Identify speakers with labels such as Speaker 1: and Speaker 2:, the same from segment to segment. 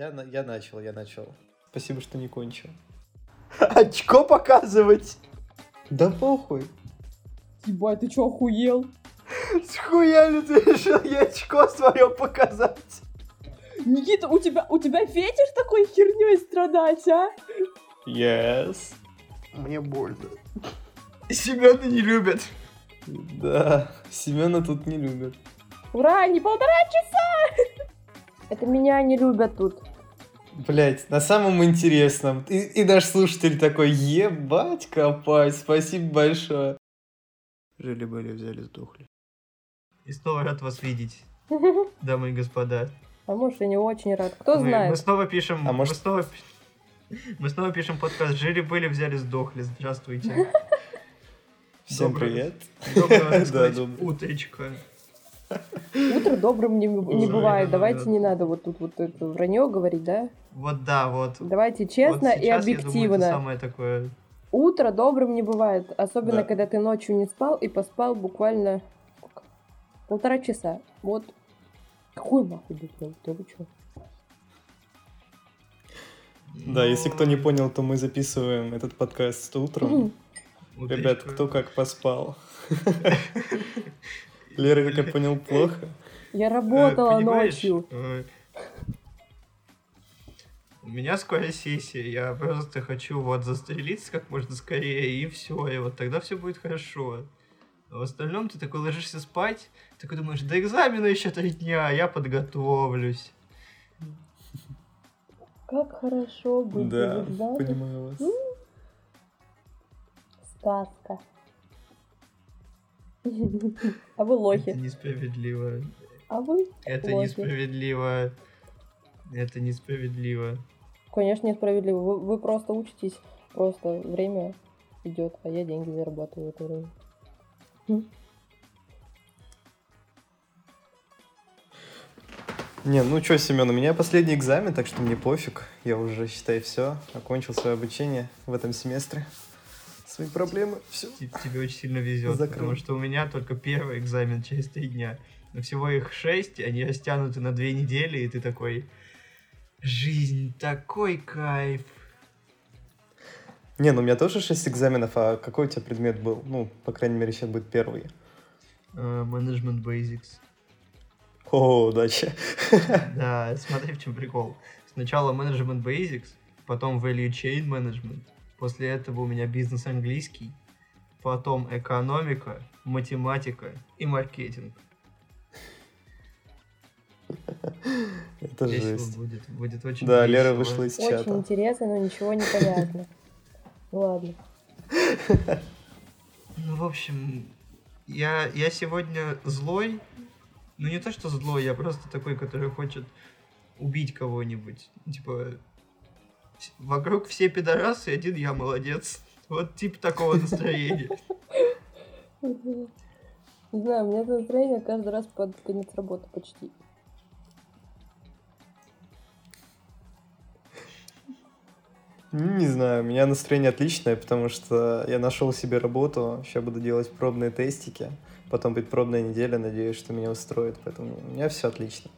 Speaker 1: Я, я начал, я начал. Спасибо, что не кончил.
Speaker 2: Очко показывать?
Speaker 1: Да похуй.
Speaker 3: Ебать, ты чё, охуел?
Speaker 2: Схуяли ты решил ей очко свое показать?
Speaker 3: Никита, у тебя, у тебя фетиш такой херней страдать, а?
Speaker 1: Yes.
Speaker 2: Мне больно. Семена не любят.
Speaker 1: Да, Семена тут не любят.
Speaker 3: Ура, не полтора часа! Это меня не любят тут.
Speaker 1: Блять, на самом интересном. И, и наш слушатель такой, ебать копать, спасибо большое. Жили-были, взяли, сдохли.
Speaker 2: И снова рад вас видеть, дамы и господа.
Speaker 3: А может, и не очень рад. Кто
Speaker 2: мы,
Speaker 3: знает?
Speaker 2: мы снова пишем...
Speaker 1: А может-
Speaker 2: Мы снова, мы снова пишем подкаст «Жили-были, взяли, сдохли». Здравствуйте.
Speaker 1: Всем
Speaker 2: Доброе-
Speaker 1: привет.
Speaker 2: Доброго, так
Speaker 1: Да,
Speaker 2: сказать,
Speaker 1: доброе.
Speaker 2: утречка.
Speaker 3: Утро добрым не, не бывает.
Speaker 2: да,
Speaker 3: Давайте
Speaker 2: да.
Speaker 3: не надо вот тут вот это вранье говорить, да?
Speaker 2: Вот да, вот.
Speaker 3: Давайте
Speaker 2: Вот
Speaker 3: честно и
Speaker 2: сейчас, я думаю,
Speaker 3: объективно.
Speaker 2: это самое такое...
Speaker 3: Утро добрым не бывает. Особенно,
Speaker 1: Да.
Speaker 3: когда ты ночью не спал и поспал буквально полтора часа. Вот. Какой нахуй бухло? Да вы чё?
Speaker 1: Да, если кто не
Speaker 2: Ну,
Speaker 1: понял, то мы записываем этот подкаст утром. Ребят, кто как поспал. Лера, как я понял, плохо.
Speaker 3: Я
Speaker 2: Э,
Speaker 3: работала
Speaker 2: понимаешь,
Speaker 3: ночью.
Speaker 2: э, У меня скоро сессия, я просто хочу вот застрелиться как можно скорее, и все, и вот тогда все будет хорошо. А в остальном ты такой ложишься спать, такой думаешь, до экзамена еще три дня, я подготовлюсь.
Speaker 3: Как хорошо быть
Speaker 1: Да, понимаю вас.
Speaker 3: Сказка. А вы
Speaker 2: Это
Speaker 3: лохи.
Speaker 2: несправедливо.
Speaker 3: А вы?
Speaker 2: Это
Speaker 3: Лохи.
Speaker 2: несправедливо. Это несправедливо.
Speaker 3: Конечно, несправедливо. Вы, вы просто учитесь, просто время идет, а я деньги зарабатываю в это время.
Speaker 1: Не, ну чё, Семен, у меня последний экзамен, так что мне пофиг. Я уже, считай, все, окончил свое обучение в этом семестре. Свои проблемы, все.
Speaker 2: Тебе очень сильно везет,
Speaker 1: Закрыл.
Speaker 2: потому что у меня только первый экзамен через три дня. Но всего их шесть, они растянуты на две недели, и ты такой... Жизнь, такой кайф.
Speaker 1: Не, ну у меня тоже шесть экзаменов, а какой у тебя предмет был? Ну, по крайней мере, сейчас будет первый.
Speaker 2: Э, Management Basics.
Speaker 1: О, удачи.
Speaker 2: Да, смотри, в чем прикол. Сначала Management Basics, потом Value Chain Management. После этого у меня бизнес английский, потом экономика, математика и маркетинг.
Speaker 1: Это
Speaker 2: Весело
Speaker 1: жесть.
Speaker 2: будет, будет очень
Speaker 1: Да, Лера
Speaker 2: весело.
Speaker 1: вышла из
Speaker 3: Очень
Speaker 1: чата.
Speaker 3: интересно, но ничего не понятно. Ладно.
Speaker 2: Ну, в общем, я, я сегодня злой. Ну, не то, что злой, я просто такой, который хочет убить кого-нибудь. Типа, вокруг все пидорасы, один я молодец. Вот типа такого настроения.
Speaker 3: Не знаю, у меня это настроение каждый раз под конец работы почти.
Speaker 1: Не знаю, у меня настроение отличное, потому что я нашел себе работу, сейчас буду делать пробные тестики, потом будет пробная неделя, надеюсь, что меня устроит, поэтому у меня все отлично.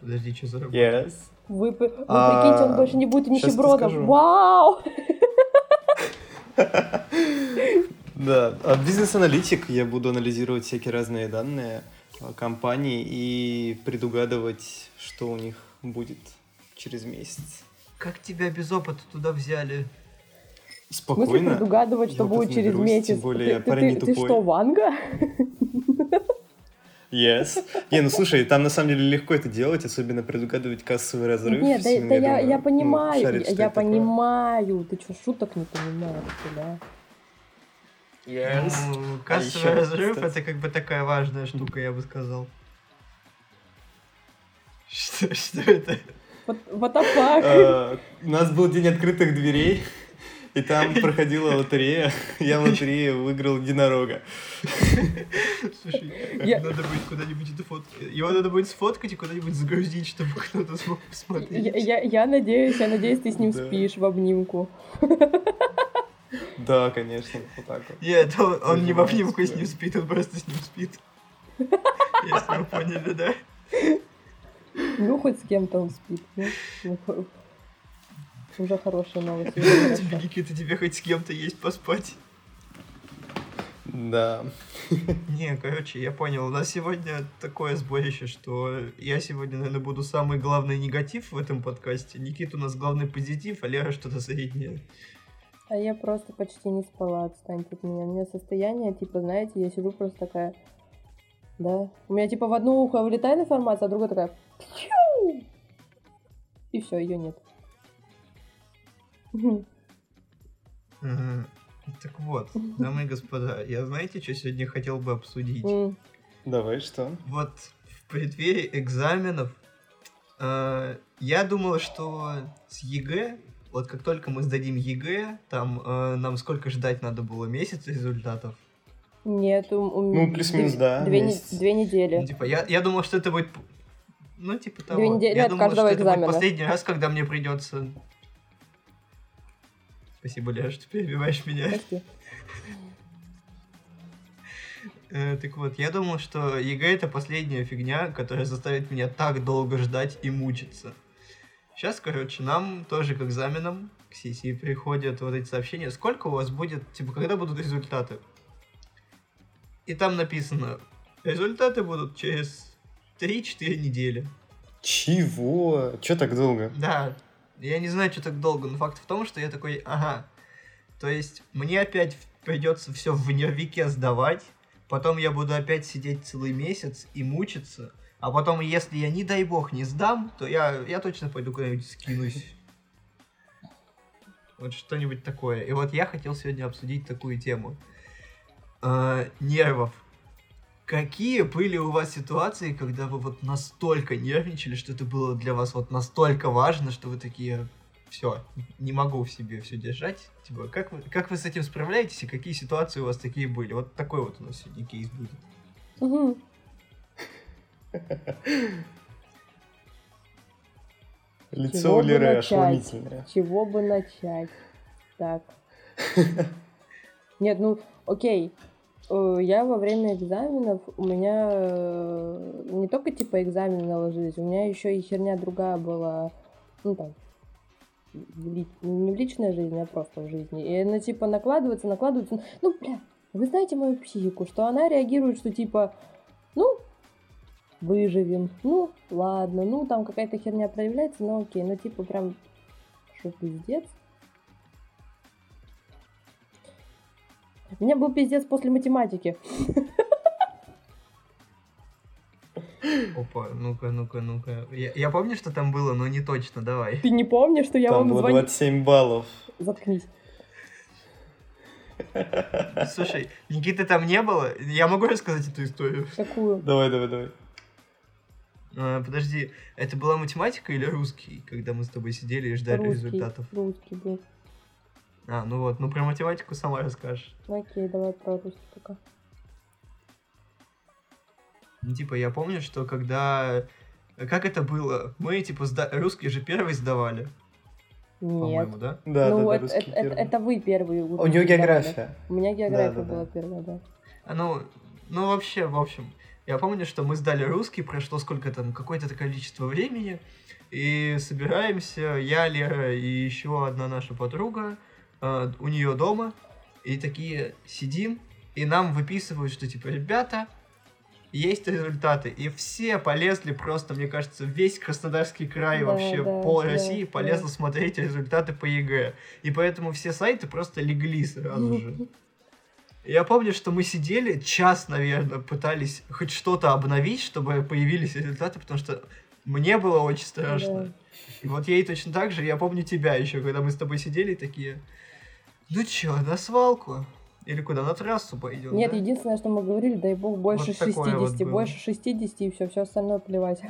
Speaker 2: Подожди, что за работа?
Speaker 1: Yes.
Speaker 3: Вы, вы
Speaker 1: А,
Speaker 3: прикиньте, он больше не будет нищебродом. Вау!
Speaker 1: Да, а бизнес-аналитик, я буду анализировать всякие разные данные а, компаний и предугадывать, что у них будет через месяц.
Speaker 2: Как тебя без опыта туда взяли?
Speaker 3: В смысле
Speaker 1: Спокойно.
Speaker 3: предугадывать, что
Speaker 1: Я
Speaker 3: будет через
Speaker 1: наберусь, тем
Speaker 3: месяц?
Speaker 1: более
Speaker 3: ты,
Speaker 1: я
Speaker 3: ты-
Speaker 1: парень не
Speaker 3: ты- ты
Speaker 1: тупой.
Speaker 3: что, Ванга?
Speaker 1: Yes. Не, ну слушай, там на самом деле легко это делать, особенно предугадывать кассовый разрыв.
Speaker 3: Нет, да, да я,
Speaker 1: думаю,
Speaker 3: я
Speaker 1: ну,
Speaker 3: понимаю,
Speaker 1: шарит, что
Speaker 3: я
Speaker 1: это такое.
Speaker 3: понимаю. Ты что, шуток не понимаешь, да?
Speaker 1: Yes.
Speaker 2: Ну, кассовый
Speaker 1: А ещё,
Speaker 2: разрыв
Speaker 1: кстати.
Speaker 2: это как бы такая важная штука, я бы сказал. Что, что это?
Speaker 3: Вот, what the fuck?
Speaker 1: Э, У нас был день открытых дверей, и там проходила лотерея. Я в лотерее выиграл единорога.
Speaker 2: Слушай,
Speaker 3: Я-
Speaker 2: надо будет куда-нибудь это фоткать. Его надо будет сфоткать и куда-нибудь загрузить, чтобы кто-то смог посмотреть.
Speaker 3: я, я надеюсь, я надеюсь, ты с ним
Speaker 1: Да.
Speaker 3: спишь в обнимку.
Speaker 1: Да, конечно, вот так вот.
Speaker 2: Нет, он, он не в обнимку с ним спит, он просто с ним спит. Если вы поняли, да?
Speaker 3: Ну, хоть с кем-то он спит. Ну, уже хорошая новость.
Speaker 2: Никита, тебе хоть с кем-то есть поспать?
Speaker 1: Да.
Speaker 2: Не, короче, я понял. У нас сегодня такое сборище, что я сегодня, наверное, буду самый главный негатив в этом подкасте. Никита у нас главный позитив, а Лера что-то среднее.
Speaker 3: А я просто почти не спала, отстаньте от меня. У меня состояние, типа, знаете, я сижу просто такая... Да. У меня, типа, в одно ухо влетает информация, а в другое такая... И все, ее нет.
Speaker 2: Так вот, дамы и господа, я знаете, что сегодня хотел бы обсудить?
Speaker 1: Давай, что?
Speaker 2: Вот в преддверии экзаменов э, я думал, что с ЕГЭ, вот как только мы сдадим ЕГЭ, там э, нам сколько ждать надо было? Месяц результатов?
Speaker 3: Нет, у, у-
Speaker 1: Ну, плюс-минус, да,
Speaker 3: Две, не- две недели.
Speaker 2: Ну, типа, я, я думал, что это будет... Ну, типа того.
Speaker 3: Две недели
Speaker 2: я
Speaker 3: от
Speaker 2: думал,
Speaker 3: каждого
Speaker 2: что это будет
Speaker 3: экзамена.
Speaker 2: последний раз, когда мне придется... Спасибо, Лера, что перебиваешь меня. Э, так вот, я думал, что ЕГЭ это последняя фигня, которая заставит меня так долго ждать и мучиться. Сейчас, короче, нам тоже к экзаменам, к сессии приходят вот эти сообщения. Сколько у вас будет, типа, когда будут результаты? И там написано, результаты будут через 3-4 недели.
Speaker 1: Чего? Че так долго?
Speaker 2: Да, я не знаю, что так долго, но факт в том, что я такой, ага. То есть мне опять придется все в нервике сдавать, потом я буду опять сидеть целый месяц и мучиться, а потом, если я, не дай бог, не сдам, то я, я точно пойду куда-нибудь скинусь. Вот что-нибудь такое. И вот я хотел сегодня обсудить такую тему. Э, нервов. Какие были у вас ситуации, когда вы вот настолько нервничали, что это было для вас вот настолько важно, что вы такие, все, не могу в себе все держать. Типа, как вы, как вы с этим справляетесь и какие ситуации у вас такие были? Вот такой вот у нас сегодня кейс будет.
Speaker 3: Мгм.
Speaker 1: Лицо
Speaker 3: Чего
Speaker 1: у
Speaker 3: бы
Speaker 1: Леры
Speaker 3: начать?
Speaker 1: ошеломительное.
Speaker 3: С чего бы начать? Так. Нет, ну, окей. Э, Я во время экзаменов, у меня э, не только типа экзамены наложились, у меня еще и херня другая была, ну там, в не в личной жизни, а просто в жизни. И она типа накладывается, накладывается. Ну, бля, вы знаете мою психику, что она реагирует, что типа, ну, выживем, ну, ладно, ну, там какая-то херня проявляется, ну, окей, ну, типа, прям, что пиздец. У меня был пиздец после математики.
Speaker 2: Опа, ну-ка, ну-ка, ну-ка. Я, я помню, что там было, но не точно, давай.
Speaker 3: Ты не помнишь, что я
Speaker 1: Там
Speaker 3: вам
Speaker 1: было
Speaker 3: звоню?
Speaker 1: 27 баллов.
Speaker 3: Заткнись.
Speaker 2: Слушай, Никиты там не было? Я могу рассказать эту историю?
Speaker 3: Какую?
Speaker 1: Давай, давай, давай.
Speaker 2: А, подожди, это была математика или русский, когда мы с тобой сидели и ждали
Speaker 3: Русский.
Speaker 2: результатов?
Speaker 3: Русский был.
Speaker 2: А, ну вот, ну про математику сама расскажешь.
Speaker 3: Окей, давай про русский пока.
Speaker 2: Ну, типа, я помню, что когда... Как это было? Мы, типа, сда... русский же первый сдавали,
Speaker 3: Нет.
Speaker 2: по-моему, да?
Speaker 1: Да,
Speaker 3: ну,
Speaker 1: да, да,
Speaker 3: это, это- это- вы первые.
Speaker 1: У него география.
Speaker 3: У меня география
Speaker 1: Да, да, да.
Speaker 3: была первая, да.
Speaker 2: А, ну, ну, вообще, в общем, я помню, что мы сдали русский, прошло сколько там, какое-то количество времени, и собираемся, я, Лера и еще одна наша подруга э, у нее дома, и такие сидим, и нам выписывают, что типа, ребята, есть результаты, и все полезли просто, мне кажется, весь Краснодарский край,
Speaker 3: Да,
Speaker 2: вообще
Speaker 3: да,
Speaker 2: пол
Speaker 3: да,
Speaker 2: России
Speaker 3: да.
Speaker 2: полезло смотреть результаты по ЕГЭ. И поэтому все сайты просто легли сразу же. Я помню, что мы сидели час, наверное, пытались хоть что-то обновить, чтобы появились результаты, потому что мне было очень страшно.
Speaker 3: Да.
Speaker 2: И вот ей точно так же, я помню тебя еще, когда мы с тобой сидели такие, ну чё, на свалку? Или куда, на трассу пойдем?
Speaker 3: Нет,
Speaker 2: да?»
Speaker 3: единственное, что мы говорили, дай бог, больше
Speaker 2: Вот такое
Speaker 3: 60,
Speaker 2: вот
Speaker 3: больше 60 и все, все остальное плевать.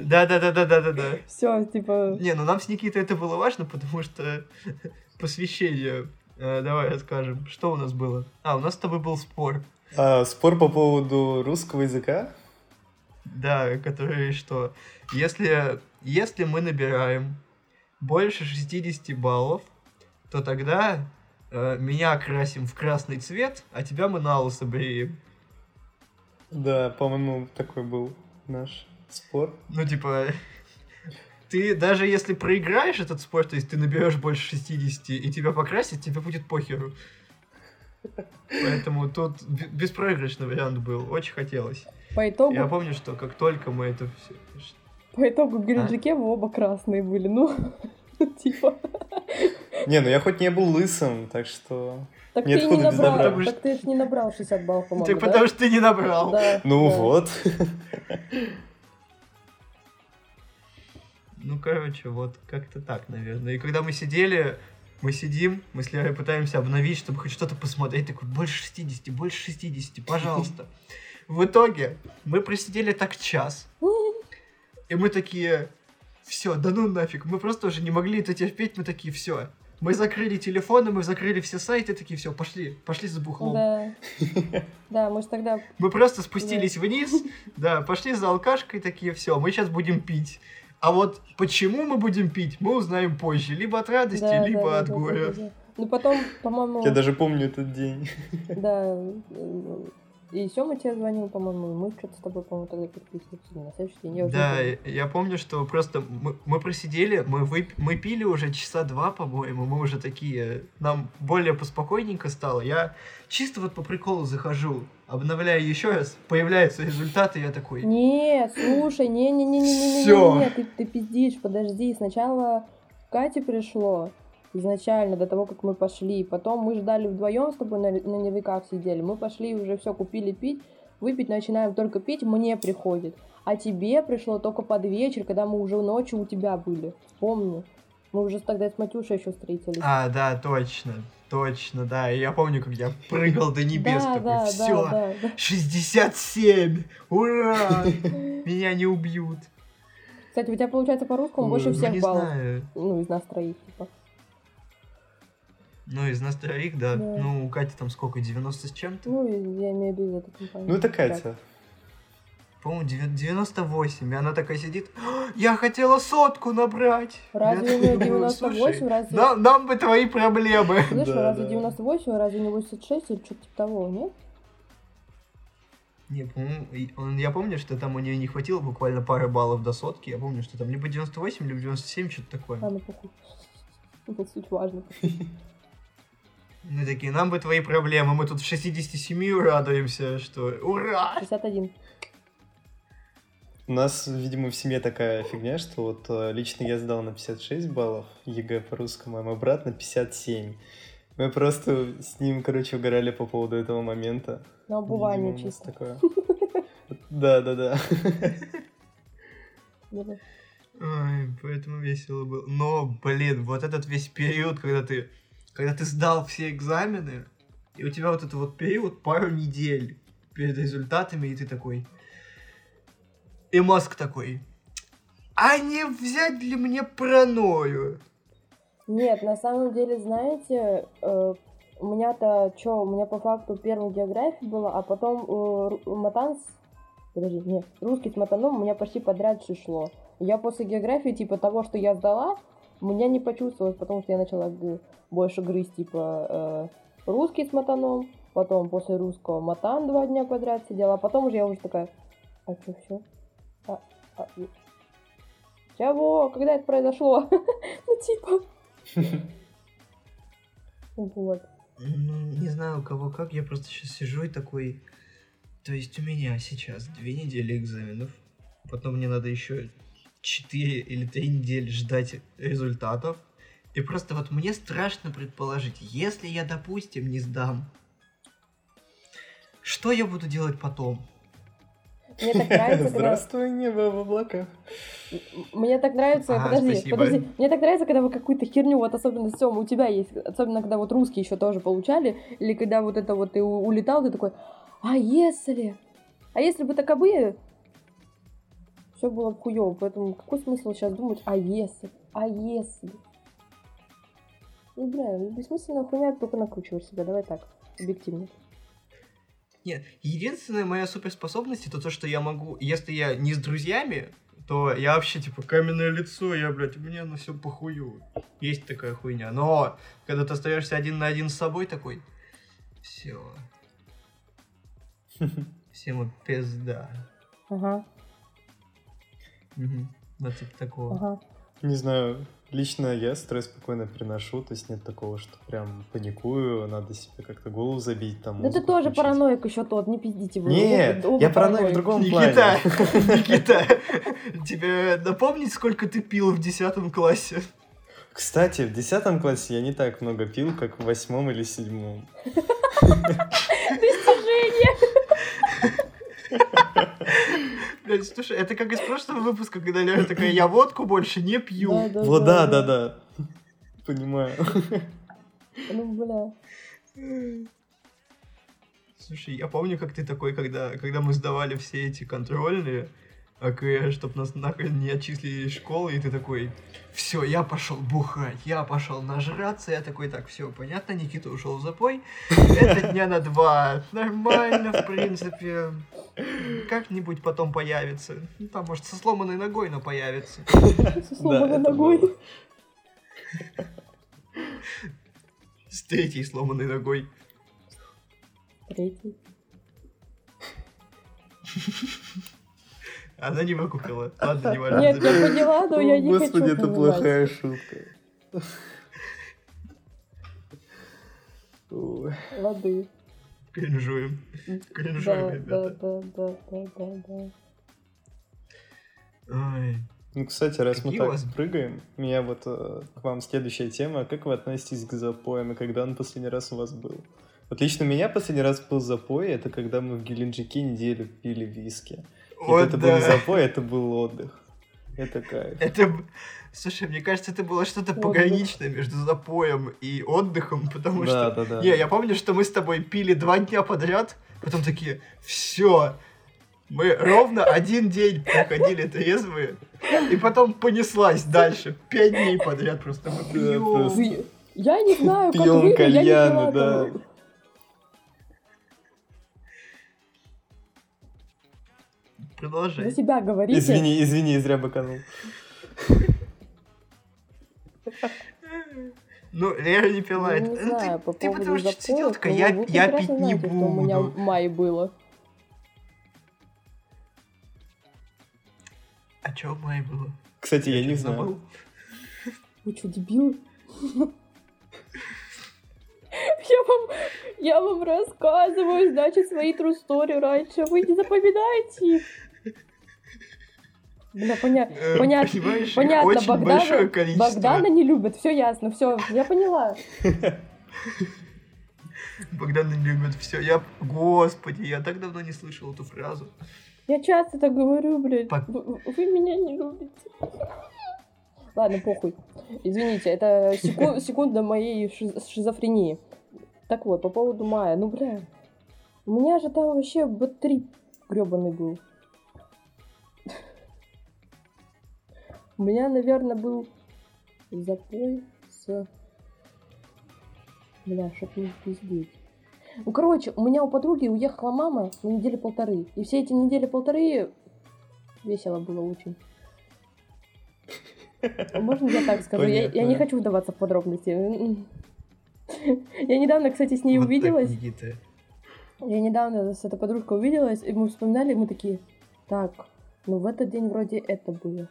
Speaker 2: Да-да-да-да-да-да.
Speaker 3: Все, типа,
Speaker 2: Не, ну нам с Никитой это было важно, потому что посвящение. Э, Давай расскажем, что у нас было. А, у нас с тобой был спор.
Speaker 1: А, спор по поводу русского языка.
Speaker 2: Да, который что? Если, если мы набираем больше 60 баллов, то тогда э, меня красим в красный цвет, а тебя мы на лысо бреем.
Speaker 1: Да, по-моему, такой был наш спор.
Speaker 2: Ну, типа, ты даже если проиграешь этот спор, то есть ты наберешь больше 60 и тебя покрасят, тебе будет похеру. Поэтому тут беспроигрышный вариант был, очень хотелось.
Speaker 3: По итогу,
Speaker 2: Я помню, что как только мы это все...
Speaker 3: по итогу в Геленджике мы оба красные были. Ну, типа.
Speaker 1: Не, ну я хоть не был лысым, так что...
Speaker 3: Так
Speaker 1: Нет,
Speaker 3: ты не набрал,
Speaker 1: добра?
Speaker 3: так ты ж не набрал 60 баллов, по-моему,
Speaker 2: Так
Speaker 3: да?
Speaker 2: потому что ты не набрал.
Speaker 3: Да,
Speaker 1: Ну
Speaker 3: да.
Speaker 1: вот.
Speaker 2: Ну, короче, вот как-то так, наверное. И когда мы сидели, мы сидим, мы с Лерой пытаемся обновить, чтобы хоть что-то посмотреть. Такой, больше 60, больше 60, пожалуйста. В итоге мы просидели так час. И мы такие, все, да ну нафиг. Мы просто уже не могли это терпеть. Мы такие, все. Мы закрыли телефоны, мы закрыли все сайты, такие, все, пошли, пошли за бухлом.
Speaker 3: Да. Да, мы же тогда...
Speaker 2: Мы просто спустились вниз, да, пошли за алкашкой, такие, все, мы сейчас будем пить. А вот почему мы будем пить, мы узнаем позже. Либо от радости,
Speaker 3: да,
Speaker 2: либо
Speaker 3: да,
Speaker 2: от
Speaker 3: да,
Speaker 2: горя.
Speaker 3: да, да. Ну, потом, по-моему...
Speaker 1: Я даже помню этот день.
Speaker 3: Да. И Сёма тебе звонил, по-моему, и мы что-то с тобой, по-моему, тогда переписывались. На следующий день я уже
Speaker 2: Да,
Speaker 3: не
Speaker 2: я- помню, что просто мы, мы просидели, мы, вып- мы пили уже часа два, по-моему, мы уже такие, нам более поспокойненько стало. Я чисто вот по приколу захожу, обновляю еще раз, появляются результаты, я такой,
Speaker 3: Нет, слушай, не-не-не-не-не-не,
Speaker 2: Всё.
Speaker 3: не, ты, ты пиздишь, подожди. Сначала Кате пришло, изначально, до того, как мы пошли. Потом мы ждали вдвоем с тобой на, на нервиках сидели. Мы пошли, уже все купили пить. Выпить начинаем только пить, мне приходит. А тебе пришло только под вечер, когда мы уже ночью у тебя были. Помню. Мы уже тогда с Матюшей еще встретились.
Speaker 2: а, да, точно, точно, да, и я помню, как я прыгал до небес,
Speaker 3: да,
Speaker 2: такой,
Speaker 3: да,
Speaker 2: все,
Speaker 3: да, да, да.
Speaker 2: 67! Ура! Меня не убьют.
Speaker 3: Кстати, у тебя получается по русскому больше
Speaker 2: Ну,
Speaker 3: всех баллов. Ну, из нас троих, типа.
Speaker 2: Ну, из нас троих, да.
Speaker 3: Да.
Speaker 2: Ну, у Кати там сколько, 90 с чем-то?
Speaker 3: Ну, я имею в виду эту компанию.
Speaker 1: Ну это. Катя.
Speaker 2: По-моему, девя- 98. И она такая сидит, «А, я хотела сотку набрать.
Speaker 3: Разве у
Speaker 2: думаю,
Speaker 3: 98,
Speaker 2: «Слушай,
Speaker 3: разве...
Speaker 2: Нам, нам бы твои проблемы.
Speaker 3: Слышь,
Speaker 1: Да,
Speaker 3: разве
Speaker 1: да.
Speaker 3: 98, разве не 86 или что-то типа того, нет?
Speaker 2: Не, по-моему, я помню, что там у нее не хватило буквально пары баллов до сотки. Я помню, что там либо 98, либо 97, что-то такое.
Speaker 3: А, ну похуй. Это суть важно.
Speaker 2: Мы такие, нам бы твои проблемы. Мы тут в 67 радуемся, что ура!
Speaker 3: 61.
Speaker 1: У нас, видимо, в семье такая фигня, что вот э, лично я сдал на 56 баллов ЕГЭ по русскому, а мой брат на 57. Мы просто с ним, короче, угорали по поводу этого момента.
Speaker 3: На обувание
Speaker 1: Видимо,
Speaker 3: чисто.
Speaker 1: такое. Да, да, да.
Speaker 2: Ой, поэтому весело было. Но, блин, вот этот весь период, когда ты, когда ты сдал все экзамены, и у тебя вот этот вот период пару недель перед результатами, и ты такой... И мозг такой... А не взять ли мне паранойю?
Speaker 3: Нет, на самом деле, знаете, э, у меня-то что, у меня по факту первая география была, а потом э, матанс, подожди, нет, русский с матаном у меня почти подряд всё шло. Я после географии, типа того, что я сдала, меня не почувствовалось, потому что я начала больше грызть, типа, э, русский с матаном, потом после русского матан два дня подряд сидела, а потом уже я уже такая, а что, все? А, а, Чего? Когда это произошло? Ну, типа... Вот.
Speaker 2: Ну, не знаю, у кого как, я просто сейчас сижу и такой... То есть у меня сейчас две недели экзаменов, потом мне надо еще четыре или три недели ждать результатов. И просто вот мне страшно предположить, если я, допустим, не сдам, что я буду делать потом?
Speaker 3: Мне так нравится, когда...
Speaker 1: Здравствуй, небо в облаках.
Speaker 3: Мне так нравится, подожди,
Speaker 2: спасибо.
Speaker 3: подожди. Мне так нравится, когда вы какую-то херню, вот особенно Сёма, у тебя есть, особенно когда вот русские еще тоже получали, или когда вот это вот ты улетал, ты такой, а если? А если бы таковые, все было бы хуёво, поэтому какой смысл сейчас думать, а если? А если? Ну, бля, бессмысленная хуйня, только накручиваешь себя, давай так, объективно.
Speaker 2: Нет, единственная моя суперспособность это то, что я могу, если я не с друзьями, то я вообще типа каменное лицо, я, блядь, мне на все похую. Есть такая хуйня. Но когда ты остаешься один на один с собой, такой, все. Всем пизда.
Speaker 3: Ага,
Speaker 2: Мгм. Вот типа такого.
Speaker 3: ага.
Speaker 1: Не знаю, лично я стресс спокойно переношу, то есть нет такого, что прям паникую, надо себе как-то голову забить, там
Speaker 3: Да ты тоже
Speaker 1: включить.
Speaker 3: параноик еще тот, не пиздите вы.
Speaker 1: Нет,
Speaker 3: Оба- оба
Speaker 1: я параноик в другом
Speaker 2: Никита,
Speaker 1: плане.
Speaker 2: Никита, тебе напомнить, сколько ты пил в десятом классе?
Speaker 1: Кстати, в десятом классе я не так много пил, как в восьмом или седьмом.
Speaker 3: Достижение!
Speaker 2: Блядь, слушай, это как из прошлого выпуска, когда Лера такая, я водку больше не пью.
Speaker 3: Да, да,
Speaker 1: Вот да, да, да. Понимаю.
Speaker 3: Ну, бля.
Speaker 2: Слушай, я помню, как ты такой, когда, когда мы сдавали все эти контрольные, АК, чтобы нас нахрен не отчислили из школы, и ты такой, все, я пошел бухать, я пошел нажраться, я такой, так, все, понятно, Никита ушел в запой, это дня на два, нормально, в принципе, как-нибудь потом появится, ну, там, может, со сломанной ногой, но появится.
Speaker 3: Со сломанной ногой.
Speaker 2: С третьей сломанной ногой.
Speaker 3: Третий.
Speaker 2: Она не выкупила. Ладно, не важно.
Speaker 3: Нет, я поняла, но я не
Speaker 1: Господи,
Speaker 3: хочу
Speaker 1: это
Speaker 3: понимать.
Speaker 1: плохая шутка.
Speaker 3: Лады.
Speaker 2: Кринжуем.
Speaker 3: Да,
Speaker 2: Кринжуем,
Speaker 3: да,
Speaker 2: ребята.
Speaker 3: да, да, да, да, да.
Speaker 2: Ой.
Speaker 1: Ну, кстати, раз
Speaker 2: Какие
Speaker 1: мы так
Speaker 2: вас-
Speaker 1: прыгаем, у меня вот э, к вам следующая тема. Как вы относитесь к запоям и когда он последний раз у вас был? Вот лично у меня последний раз был запой, это когда мы в Геленджике неделю пили виски.
Speaker 2: Вот
Speaker 1: это был
Speaker 2: да.
Speaker 1: не запой, это был отдых. Это кайф.
Speaker 2: Это... Слушай, мне кажется, это было что-то пограничное между запоем и отдыхом, потому
Speaker 1: Да,
Speaker 2: что...
Speaker 1: да, да.
Speaker 2: Не, я помню, что мы с тобой пили два дня подряд, потом такие, все, мы ровно один день проходили трезвые, и потом понеслась дальше. Пять дней подряд просто мы
Speaker 1: Да,
Speaker 2: пьем.
Speaker 1: просто.
Speaker 3: Вы- Я не знаю, как
Speaker 1: Пьем
Speaker 3: вы, но я не
Speaker 1: кальяны, да.
Speaker 3: там.
Speaker 2: Продолжай.
Speaker 3: За себя говорите.
Speaker 1: Извини, извини, зря баканул.
Speaker 2: Ну, Лера не пила.
Speaker 3: Я
Speaker 2: это-
Speaker 3: не
Speaker 2: ну,
Speaker 3: знаю,
Speaker 2: ты,
Speaker 3: по
Speaker 2: ты потому что сидела такая,
Speaker 3: ну,
Speaker 2: я,
Speaker 3: вы
Speaker 2: я пить не
Speaker 3: знаете, что у меня
Speaker 2: буду.
Speaker 3: в мае было.
Speaker 2: А чё в мае было?
Speaker 1: Кстати, я не
Speaker 2: чё,
Speaker 1: знаю.
Speaker 2: забыл?
Speaker 3: Вы что, дебилы? Я вам, я вам рассказываю, значит, свои true story раньше. Вы не запоминаете их. Бля, поня...
Speaker 2: Э,
Speaker 3: понятно,
Speaker 2: понимаешь,
Speaker 3: понятно,
Speaker 2: очень
Speaker 3: Богдана,
Speaker 2: большое количество.
Speaker 3: Богдана не любят, все ясно, все, я поняла.
Speaker 2: Богдан не любит все. Я, господи, я так давно не слышал эту фразу.
Speaker 3: Я часто так говорю, блядь, вы, вы меня не любите. Ладно, похуй. Извините, это секу- секунда моей шиз- шизофрении. Так вот, по поводу мая, ну, бля, у меня же там вообще Б3 гребаный был. У меня, наверное, был запой с... Бля, чтоб не пиздеть. Ну, короче, у меня у подруги уехала мама на недели полторы. И все эти недели полторы весело было очень. Можно я так скажу? Я, я не хочу вдаваться в подробности. Я недавно, кстати, с ней
Speaker 2: Вот так,
Speaker 3: увиделась.
Speaker 2: Никита.
Speaker 3: Я недавно с этой подружкой увиделась, и мы вспоминали, и мы такие, так, ну в этот день вроде это было.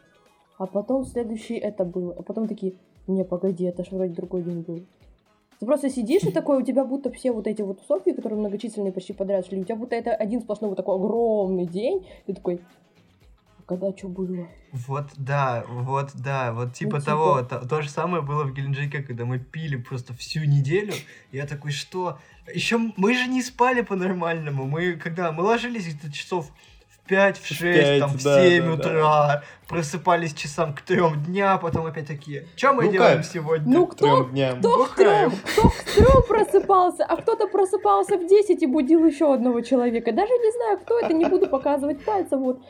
Speaker 3: А потом следующий это было. А потом такие, не, погоди, это ж вроде другой день был. Ты просто сидишь и такой, у тебя будто все вот эти вот тусовки, которые многочисленные почти подряд шли, у тебя будто это один сплошной вот такой огромный день. Ты такой, а когда что было?
Speaker 2: Вот да, вот да, вот типа
Speaker 3: типа.
Speaker 2: того. То, то же самое было в Геленджике, когда мы пили просто всю неделю. Я такой, что? Еще мы же не спали по-нормальному. Мы когда мы ложились где-то часов 5, в 6,
Speaker 1: пять,
Speaker 2: там в
Speaker 1: да,
Speaker 2: 7
Speaker 1: да, да.
Speaker 2: утра, просыпались часам к 3 дня, потом опять такие, что мы
Speaker 1: Ну
Speaker 2: делаем
Speaker 1: как?
Speaker 2: сегодня?
Speaker 3: Ну
Speaker 1: К
Speaker 3: кто,
Speaker 1: дням.
Speaker 3: кто в трём,
Speaker 2: Бухаем.
Speaker 3: кто в трём просыпался, а кто-то просыпался в 10 и будил еще одного человека. Даже не знаю, кто это, не буду показывать пальцем. Вот.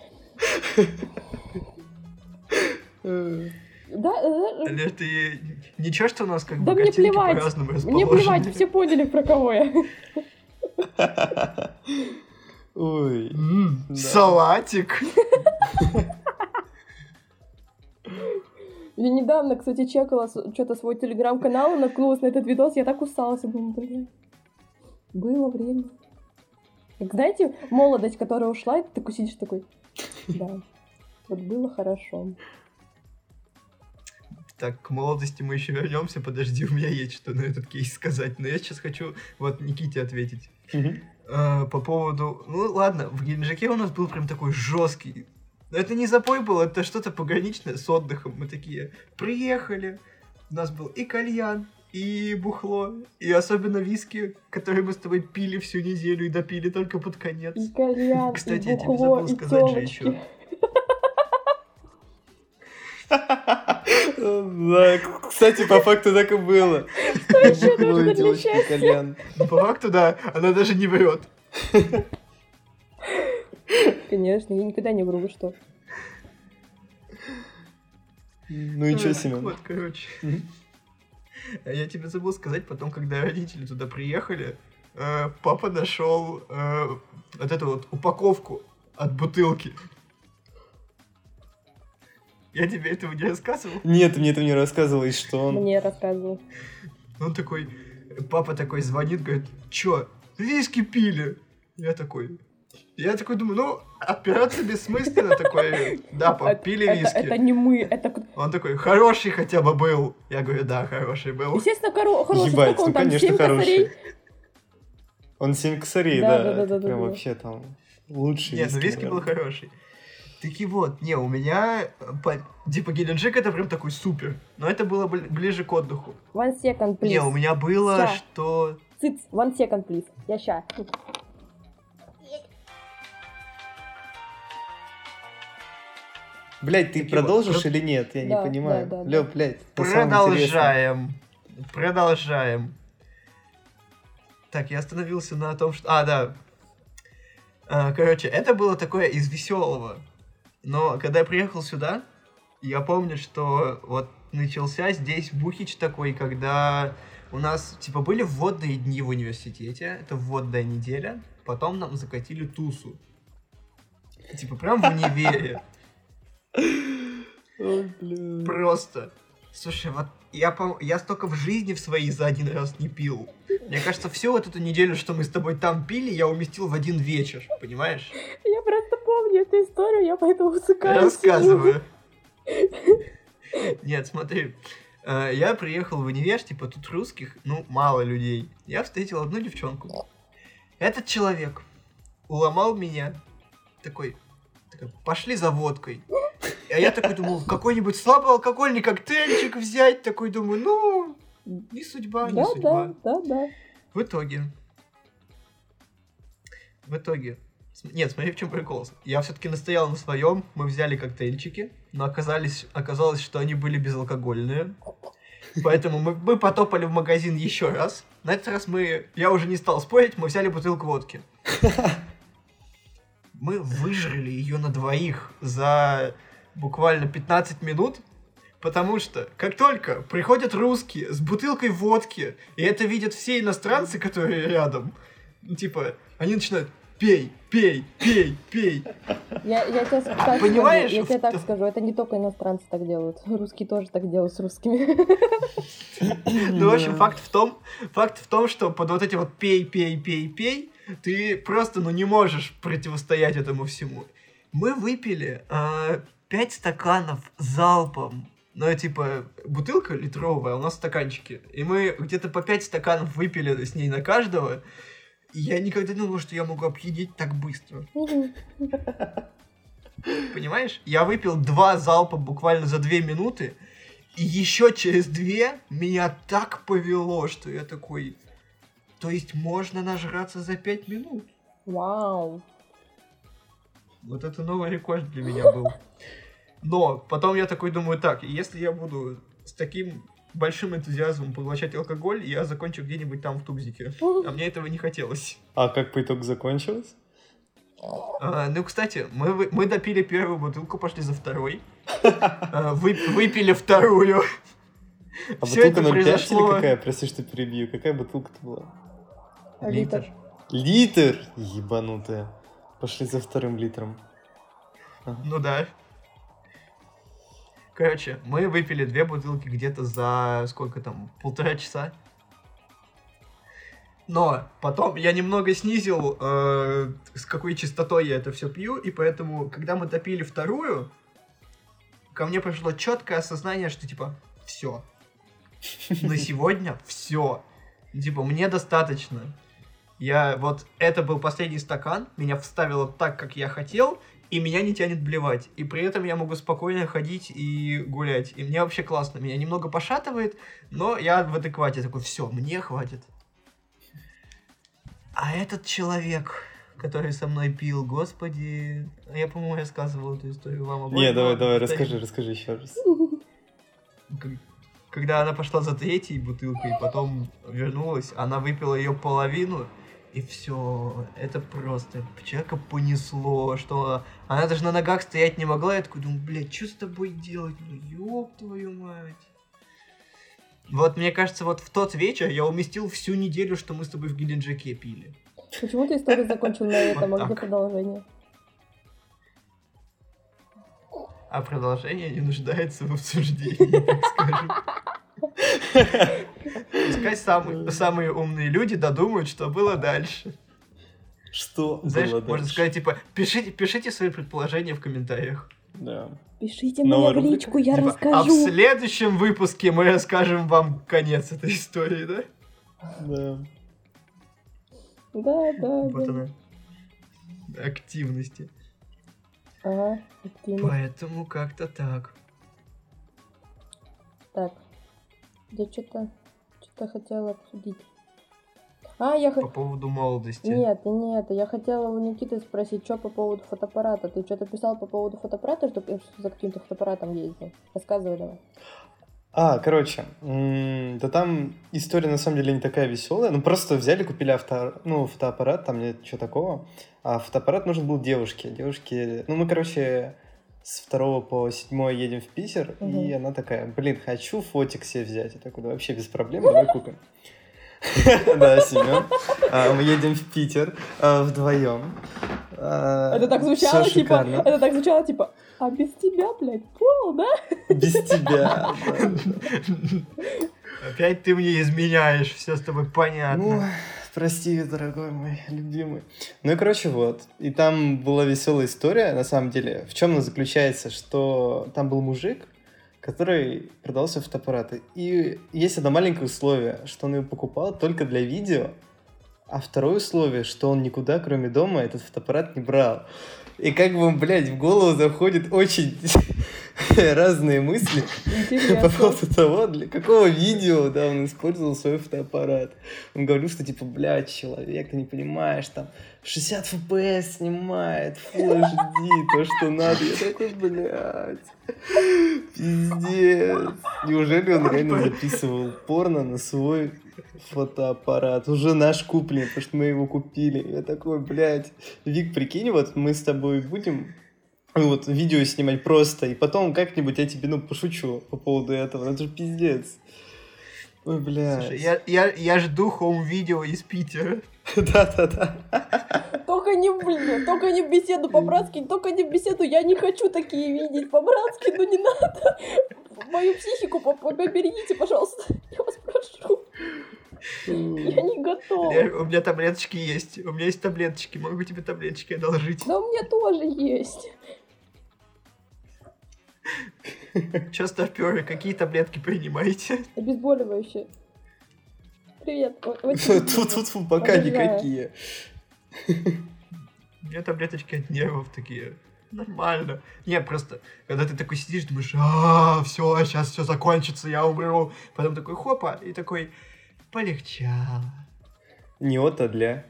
Speaker 1: Э,
Speaker 3: Да, э,
Speaker 2: Лер, ты ничего, что у нас как
Speaker 3: Да
Speaker 2: бы
Speaker 3: мне плевать.
Speaker 2: по-разному
Speaker 3: Мне плевать, все поняли, про кого я.
Speaker 1: Ой.
Speaker 2: М,
Speaker 1: Да.
Speaker 2: Салатик.
Speaker 3: Я недавно, кстати, чекала что-то свой телеграм-канал и наткнулась на этот видос, я так усталась, я думаю, блин, было время. Как знаете, молодость, которая ушла, и ты такой сидишь такой, да, вот было хорошо.
Speaker 2: Так, к молодости мы еще вернемся. Подожди, у меня есть что на этот кейс сказать. Но я сейчас хочу вот Никите ответить.
Speaker 1: Мгм.
Speaker 2: Э, по поводу... Ну, ладно, в Геленджике у нас был прям такой жесткий... Но это не запой был, это что-то пограничное с отдыхом. Мы такие приехали, у нас был и кальян, и бухло, и особенно виски, которые мы с тобой пили всю неделю и допили только под конец.
Speaker 3: И кальян,
Speaker 2: Кстати,
Speaker 3: и
Speaker 2: я тебе
Speaker 3: бухло,
Speaker 2: забыл
Speaker 3: и
Speaker 2: сказать же еще.
Speaker 1: Да, кстати, по факту так и было. Бухло
Speaker 3: нужно для счастья?
Speaker 2: по факту, да, она даже не врет.
Speaker 3: Конечно, я никогда не вру, вы что?
Speaker 1: Ну и
Speaker 2: Эх,
Speaker 1: Семен?
Speaker 2: Вот, короче. А Я тебе забыл сказать, потом, когда родители туда приехали, э, папа нашел э, вот эту вот упаковку от бутылки. Я тебе этого не рассказывал?
Speaker 1: Нет, мне этого не рассказывал, и что он?
Speaker 3: Мне рассказывал.
Speaker 2: Он такой, папа такой звонит, говорит, чё, виски пили? Я такой, я такой думаю, ну, отпираться бессмысленно, такой, да, пап,
Speaker 3: Это-
Speaker 2: пили
Speaker 3: это,
Speaker 2: виски.
Speaker 3: это не мы, это...
Speaker 2: Он такой, хороший хотя бы был. Я говорю, да, хороший был.
Speaker 3: Естественно, коро- хороший.
Speaker 1: Ебать,
Speaker 3: Сколько он
Speaker 1: ну
Speaker 3: там?
Speaker 1: конечно хороший.
Speaker 3: косарей?
Speaker 1: Он семь косарей,
Speaker 3: Да,
Speaker 1: да.
Speaker 3: да, да,
Speaker 1: прям
Speaker 3: да.
Speaker 1: вообще там лучший
Speaker 2: Нет, ну виски был
Speaker 1: наверное.
Speaker 2: хороший. Таки вот, не, у меня, э, по- типа, Геленджик это прям такой супер. Но это было бли- ближе к отдыху.
Speaker 3: One second, please.
Speaker 2: Не, у меня было,
Speaker 3: Ща.
Speaker 2: что...
Speaker 3: Цыц, one second, please. Я ща.
Speaker 1: Блять, ты
Speaker 2: Таки
Speaker 1: продолжишь
Speaker 2: вот,
Speaker 1: или нет? Я не
Speaker 3: Да,
Speaker 1: понимаю.
Speaker 3: да, да,
Speaker 1: Лё, блядь.
Speaker 2: Продолжаем. Продолжаем. Так, я остановился на том, что... А, да. А, короче, это было такое из веселого. Но когда я приехал сюда, я помню, что вот начался здесь бухич такой, когда у нас, типа, были вводные дни в университете, это вводная неделя, потом нам закатили тусу. Типа, прям в универе. Просто. Слушай, вот я, пом- я столько в жизни в своей за один раз не пил. Мне кажется, всю вот эту неделю, что мы с тобой там пили, я уместил в один вечер, понимаешь?
Speaker 3: Я просто помню эту историю, я поэтому усыкаюсь.
Speaker 2: Рассказываю. Нет, смотри. Э, Я приехал в универ, типа тут русских, ну, мало людей. Я встретил одну девчонку. Этот человек уломал меня. Такой, такой, пошли за водкой. А я такой думал, какой-нибудь слабоалкогольный коктейльчик взять. Такой думаю, ну, не судьба, не
Speaker 3: Да,
Speaker 2: судьба.
Speaker 3: да, да, да.
Speaker 2: В итоге. В итоге. Нет, смотри, в чем прикол. Я все-таки настоял на своем. Мы взяли коктейльчики, но оказались, оказалось, что они были безалкогольные. Поэтому мы, мы потопали в магазин еще раз. На этот раз мы. Я уже не стал спорить, мы взяли бутылку водки. Мы выжрали ее на двоих за буквально 15 минут. Потому что, как только приходят русские с бутылкой водки, и это видят все иностранцы, которые рядом, типа, они начинают пей, пей, пей, пей.
Speaker 3: Я, я тебе так
Speaker 2: Понимаешь,
Speaker 3: скажу, я тебе так скажу, это не только иностранцы так делают, русские тоже так делают с русскими.
Speaker 2: Ну, в общем, факт в том, факт в том, что под вот эти вот пей, пей, пей, пей, ты просто, ну, не можешь противостоять этому всему. Мы выпили а, пять стаканов залпом. Ну, типа, бутылка литровая, у нас стаканчики. И мы где-то по пять стаканов выпили с ней на каждого. И я никогда не думал, что я могу опьянеть так быстро. Понимаешь? Я выпил два залпа буквально за две минуты, и еще через две меня так повело, что я такой... То есть можно нажраться за пять минут?
Speaker 3: Вау.
Speaker 2: Вот это новый рекорд для меня был. Но потом я такой думаю, так, если я буду с таким большим энтузиазмом поглощать алкоголь, я закончу где-нибудь там в Тубзике. А мне этого не хотелось.
Speaker 1: А как по итогу закончилось?
Speaker 2: А, ну, кстати, мы, мы допили первую бутылку, пошли за второй. А, вы- выпили вторую.
Speaker 1: А бутылка
Speaker 2: это
Speaker 1: 0,5 или какая? Прости, что перебью. Какая бутылка-то была?
Speaker 3: Литр.
Speaker 1: Литр? Ебанутая. Пошли за вторым литром.
Speaker 2: Ну да. Короче, мы выпили две бутылки где-то за сколько там, полтора часа. Но потом я немного снизил, э, с какой частотой я это все пью, и поэтому, когда мы допили вторую, ко мне пришло четкое осознание, что типа, все. На сегодня все. Типа, мне достаточно. Я вот, это был последний стакан, меня вставило так, как я хотел, и меня не тянет блевать. И при этом я могу спокойно ходить и гулять. И мне вообще классно. Меня немного пошатывает, но я в адеквате такой, все, мне хватит. А этот человек, который со мной пил, господи, я, по-моему, рассказывал эту историю вам обоим.
Speaker 1: Не, давай, давай, расскажи, расскажи еще раз.
Speaker 2: Когда она пошла за третьей бутылкой, потом вернулась, она выпила ее половину, и все, это просто человека понесло, что она даже на ногах стоять не могла, я такой думаю, блядь, что с тобой делать? Ну, ёб твою мать. Вот, мне кажется, вот в тот вечер я уместил всю неделю, что мы с тобой в Геленджике пили.
Speaker 3: Почему ты историю закончил на этом, а где продолжение?
Speaker 2: А продолжение не нуждается в обсуждении, так скажем. Пускай самые, самые умные люди додумают, что было дальше.
Speaker 1: Что
Speaker 2: Знаешь,
Speaker 1: было
Speaker 2: можно
Speaker 1: дальше?
Speaker 2: сказать, типа, пишите, пишите свои предположения в комментариях.
Speaker 1: Да.
Speaker 3: Пишите
Speaker 1: Новая
Speaker 3: мне в личку, я
Speaker 2: Типа, а в
Speaker 3: расскажу.
Speaker 2: следующем выпуске мы расскажем вам конец этой истории, да?
Speaker 1: Да.
Speaker 3: Да, да,
Speaker 2: Вот
Speaker 3: да.
Speaker 2: она. Активности.
Speaker 3: Ага, активно.
Speaker 2: Поэтому как-то так.
Speaker 3: Так. Я что-то что-то хотела обсудить. А, я
Speaker 2: По
Speaker 3: хотела...
Speaker 2: поводу молодости.
Speaker 3: Нет, не это. Я хотела у Никиты спросить, что по поводу фотоаппарата. Ты что-то писал по поводу фотоаппарата, что за каким-то фотоаппаратом ездил? Рассказывай давай.
Speaker 1: А, короче, да там история на самом деле не такая веселая. Ну, просто взяли, купили авто, ну, фотоаппарат, там нет ничего такого. А фотоаппарат нужен был девушке. Девушке, ну, мы, короче, с второго по седьмой едем в Питер, и
Speaker 3: Мгм.
Speaker 1: она такая, блин, хочу фотик себе взять. Я такой, да вообще без проблем, давай купим. Да, Семен. А, Мы едем в Питер а, вдвоем. А,
Speaker 3: Это так звучало, типа, это так звучало, типа, а без тебя, блядь, пол, да?
Speaker 1: Без тебя.
Speaker 2: Опять ты мне изменяешь, все с тобой понятно.
Speaker 1: Прости, дорогой мой любимый. Ну и короче, вот. И там была веселая история, на самом деле. В чем она заключается, что там был мужик, который продавал себе фотоаппараты. И есть одно маленькое условие, что он его покупал только для видео, а второе условие, что он никуда, кроме дома, этот фотоаппарат не брал. И как бы, блядь, в голову заходят очень разные мысли по поводу того, для какого видео, да, он использовал свой фотоаппарат. Он говорил, что, типа, блядь, человек, ты не понимаешь, там, 60 FPS снимает, Full HD, то, что надо. Я такой, блядь, пиздец. Неужели он реально записывал порно на свой фотоаппарат? Уже наш купленный, потому что мы его купили. Я такой, блядь, Вик, прикинь, вот мы с тобой будем ну, вот видео снимать просто, и потом как-нибудь я тебе, ну, пошучу по поводу этого. Это же пиздец. Ой, бля.
Speaker 2: Слушай, я, я, я жду хоум-видео из Питера.
Speaker 1: Да-да-да.
Speaker 3: Только не, блин, только не в беседу по-братски, только не в беседу, я не хочу такие видеть по-братски, ну не надо. Мою психику по- по- поберегите, пожалуйста, я вас прошу, я не готова.
Speaker 2: Я- у меня таблеточки есть. У меня есть таблеточки. Могу тебе таблеточки одолжить.
Speaker 3: Да у меня тоже есть.
Speaker 2: Че, старперы, какие таблетки принимаете?
Speaker 3: Обезболивающее. Привет. очень
Speaker 1: Тут-тут пока никакие.
Speaker 2: У меня таблеточки от нервов такие. Нормально. Не, просто, когда ты такой сидишь, думаешь, а, все, сейчас все закончится, я умру. Потом такой, хопа, и такой, полегчало.
Speaker 1: Не от, а для.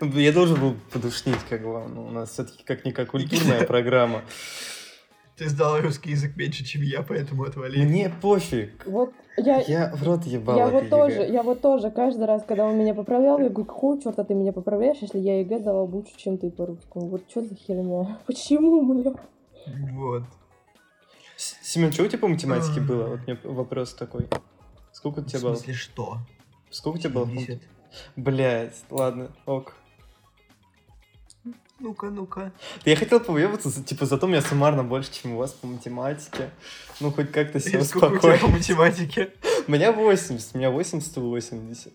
Speaker 1: Я должен был подушнить, как бы, ну, у нас все-таки как-никак культурная программа.
Speaker 2: Ты сдал русский язык меньше, чем я, поэтому отвали.
Speaker 1: Мне пофиг.
Speaker 3: Вот я,
Speaker 1: Я в рот ебала
Speaker 3: я вот
Speaker 1: ЕГЭ.
Speaker 3: тоже, я вот тоже каждый раз, когда он меня поправлял, я говорю, какого черта ты меня поправляешь, если я ЕГЭ сдала лучше, чем ты по русскому? Вот что за херня? Почему, бля?
Speaker 2: Вот.
Speaker 1: Семен, что у тебя по математике
Speaker 2: Ах.
Speaker 1: было? Вот мне вопрос такой. Сколько у
Speaker 2: В
Speaker 1: тебя было?
Speaker 2: смысле, что?
Speaker 1: Сколько у тебя было?
Speaker 2: 70.
Speaker 1: Блять, ладно, ок.
Speaker 2: Ну-ка, ну-ка.
Speaker 1: Я хотел повыебаться, за- типа, зато у меня суммарно больше, чем у вас по математике. Ну, хоть как-то себя
Speaker 2: И сколько у тебя
Speaker 1: успокоить.
Speaker 2: по математике?
Speaker 1: У меня 80, у меня 80 и 80.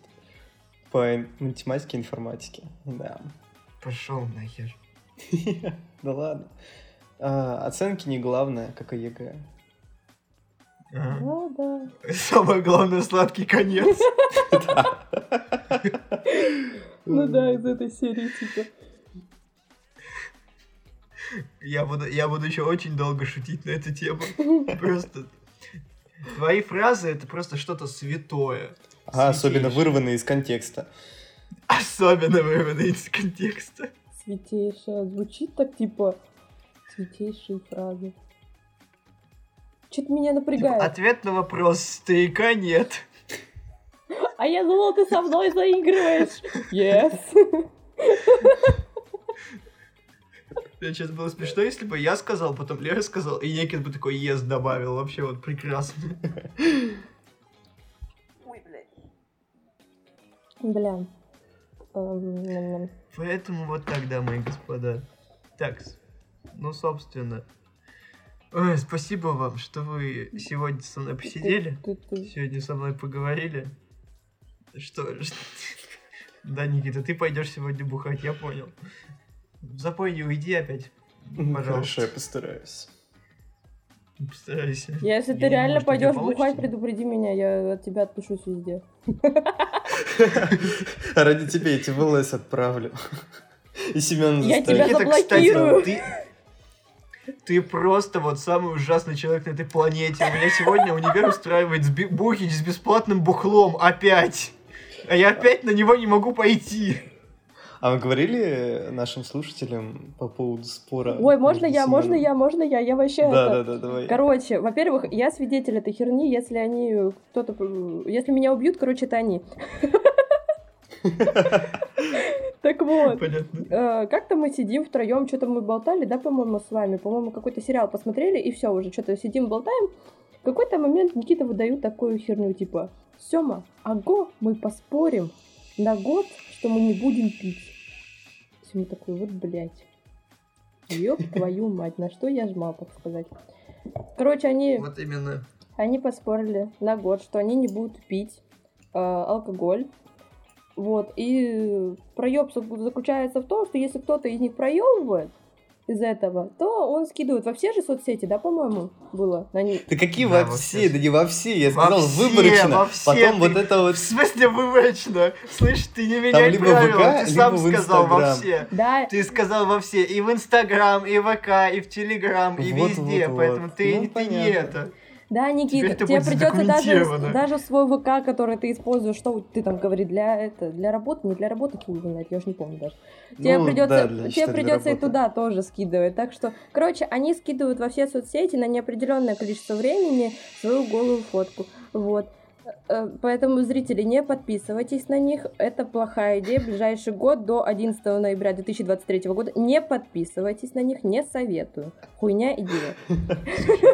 Speaker 1: По математике и информатике. Да.
Speaker 2: Пошел нахер.
Speaker 1: Да ладно. А, оценки не главное, как и ЕГЭ.
Speaker 2: Ага.
Speaker 3: Ну да.
Speaker 2: Самое главное, сладкий конец.
Speaker 3: Ну да, из этой серии типа.
Speaker 2: Я буду, я буду еще очень долго шутить на эту тему. Просто твои фразы это просто что-то святое.
Speaker 1: А, особенно
Speaker 2: Святейшее.
Speaker 1: вырванные из контекста.
Speaker 2: Особенно вырванные из контекста.
Speaker 3: Святейшая. Звучит так типа святейшие фразы. Что-то меня
Speaker 2: Типа,
Speaker 3: напрягает.
Speaker 2: ответ на вопрос старика нет.
Speaker 3: А я думал, ты со мной заигрываешь. Yes.
Speaker 2: Сейчас было смешно, если бы я сказал, потом Лера сказал, и Некин бы такой ес добавил. Вообще вот прекрасно.
Speaker 3: Бля. Эм.
Speaker 2: Поэтому вот так, дамы и господа. Так, с- ну, собственно. Ой, спасибо вам, что вы сегодня со мной посидели. Сегодня со мной поговорили. Что? Да, Никита, ты пойдешь сегодня бухать, я понял. Запой не уйди опять. Пожалуйста.
Speaker 1: Хорошо, я постараюсь.
Speaker 2: Постарайся.
Speaker 3: Если ты
Speaker 2: Я
Speaker 3: реально пойдешь бухать, предупреди меня, я от тебя отпишусь везде.
Speaker 1: Ради тебя эти в ЛС отправлю. И Семен
Speaker 3: Я
Speaker 1: заставит.
Speaker 3: тебя заблокирую.
Speaker 2: Ты, просто вот самый ужасный человек на этой планете. У меня сегодня универ устраивает сби- бухич с бесплатным бухлом опять. А я опять на него не могу пойти.
Speaker 1: А мы говорили нашим слушателям по поводу спора?
Speaker 3: Ой, можно я, можно я, можно я? Я вообще
Speaker 1: Да,
Speaker 3: это-
Speaker 1: да, да, давай.
Speaker 3: Короче, во-первых, я свидетель этой херни, если они кто-то... э, Если меня убьют, короче, это они. Так вот.
Speaker 2: Понятно.
Speaker 3: э, Как-то мы сидим втроем, что-то мы болтали, да, по-моему, с вами. По-моему, какой-то сериал посмотрели, и все, уже что-то сидим, болтаем. В какой-то момент Никита выдают такую херню, типа, Сема, аго, мы поспорим на год, что мы не будем пить. Сема такой, вот, блядь. Ёб твою мать, на что я жмал, так сказать. Короче, они...
Speaker 2: Вот именно.
Speaker 3: Они поспорили на год, что они не будут пить э, алкоголь. Вот. И проеб заключается в том, что если кто-то из них проебывает из этого, то он скидывает во все же соцсети, да, по-моему, было на них.
Speaker 1: Да какие
Speaker 2: Да,
Speaker 1: во
Speaker 2: во
Speaker 1: все?
Speaker 2: все.
Speaker 1: Да не во все, я
Speaker 2: Во
Speaker 1: сказал
Speaker 2: все,
Speaker 1: выборочно.
Speaker 2: во все
Speaker 1: Потом
Speaker 2: ты-
Speaker 1: вот это вот...
Speaker 2: В смысле выборочно? Слышь, ты не меняй
Speaker 1: либо
Speaker 2: правила,
Speaker 1: ВК,
Speaker 2: ты сам сказал во все.
Speaker 3: Да,
Speaker 2: Ты сказал во все, и в Инстаграм, и в ВК, и в Телеграм, и
Speaker 1: Вот,
Speaker 2: везде,
Speaker 1: вот,
Speaker 2: поэтому
Speaker 1: вот.
Speaker 2: ты,
Speaker 1: Ну,
Speaker 2: ты не
Speaker 1: понятно.
Speaker 2: это.
Speaker 3: Да, Никита, тебе придется даже, даже свой ВК, который ты используешь, что ты там говоришь, для это, для работы, не для работы, хуй знает, я уже не помню даже. Тебе
Speaker 1: Ну,
Speaker 3: придется,
Speaker 1: да, для-
Speaker 3: тебе придется и туда тоже скидывать. Так что, короче, они скидывают во все соцсети на неопределенное количество времени свою голую фотку. Вот. Э, Поэтому, зрители, не подписывайтесь на них. Это плохая идея. Ближайший год до 11 ноября 2023 года не подписывайтесь на них, не советую. Хуйня идея.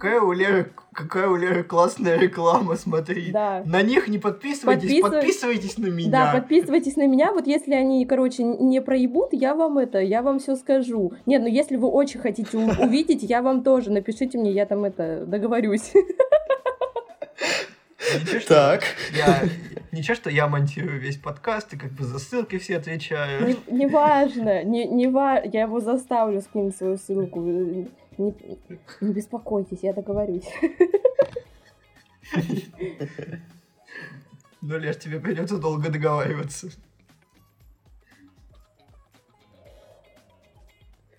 Speaker 2: Какая у Леры, какая у Леры классная реклама, смотри.
Speaker 3: Да.
Speaker 2: На них не подписывайтесь,
Speaker 3: Подписывай-
Speaker 2: подписывайтесь на меня.
Speaker 3: Да, подписывайтесь на меня. Вот если они, короче, не проебут, я вам это, я вам все скажу. Нет, ну если вы очень хотите увидеть, я вам тоже напишите мне, я там это договорюсь.
Speaker 2: Ничего, что
Speaker 1: Так.
Speaker 2: Я, ничего, что я монтирую весь подкаст и как бы за ссылки все отвечаю.
Speaker 3: Не, не важно, не, не ва- я его заставлю скинуть свою ссылку. Не, не беспокойтесь, я договорюсь.
Speaker 2: Ну, Леш, тебе придется долго договариваться.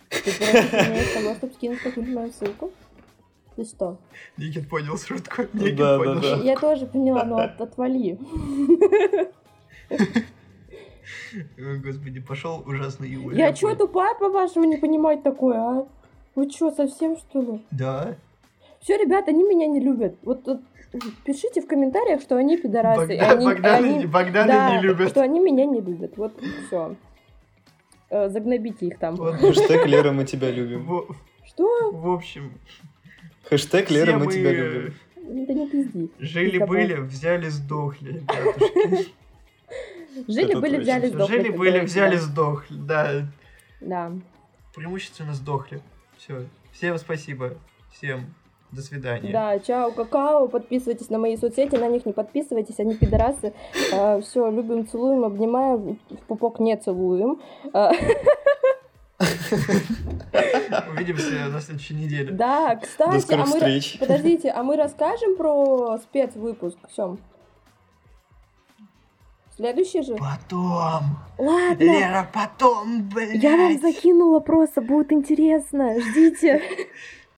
Speaker 3: Ты из того, чтобы скинуть какую-нибудь мою ссылку? Ты что?
Speaker 2: Никит понял шутку. Никит
Speaker 1: Да,
Speaker 2: понял
Speaker 1: да, да.
Speaker 2: шутку.
Speaker 3: Я тоже поняла, но от- отвали.
Speaker 2: Ой, Господи, пошел ужасный Юля.
Speaker 3: Я чё, тупая, по-вашему, не понимать такое, а? Вы чё, совсем что ли?
Speaker 2: Да.
Speaker 3: Все, ребята, они меня не любят. Вот, вот пишите в комментариях, что они пидорасы. и
Speaker 2: Богдан-
Speaker 3: они,
Speaker 2: Богдана
Speaker 3: они-
Speaker 2: не- Богдана
Speaker 3: да,
Speaker 2: не любят.
Speaker 3: что они меня не любят. Вот все. Загнобите их там.
Speaker 2: Вот.
Speaker 1: Хэштег Лера, мы тебя любим.
Speaker 3: Что?
Speaker 2: в общем,
Speaker 1: Хэштег Лера, мы тебя любим.
Speaker 3: Да не пизди.
Speaker 2: жили-были, взяли, сдохли, ребятушки.
Speaker 3: Жили,
Speaker 1: Это
Speaker 3: были,
Speaker 1: точно.
Speaker 3: взяли, сдохли.
Speaker 2: Жили-были, взяли, сдохли. Да,
Speaker 3: Да.
Speaker 2: преимущественно сдохли. Все. Всем спасибо. Всем до свидания.
Speaker 3: Да, чао, какао. Подписывайтесь на мои соцсети, на них не подписывайтесь, они пидорасы. все, любим, целуем, обнимаем. В пупок не целуем. А,
Speaker 2: Увидимся на следующей неделе.
Speaker 3: Да, кстати,
Speaker 1: До скорых
Speaker 3: а мы... Подождите, а мы расскажем про спецвыпуск, Сем? Следующий же?
Speaker 2: Потом.
Speaker 3: Ладно,
Speaker 2: Лера, потом, блядь.
Speaker 3: я вам закинула просто, будет интересно, ждите.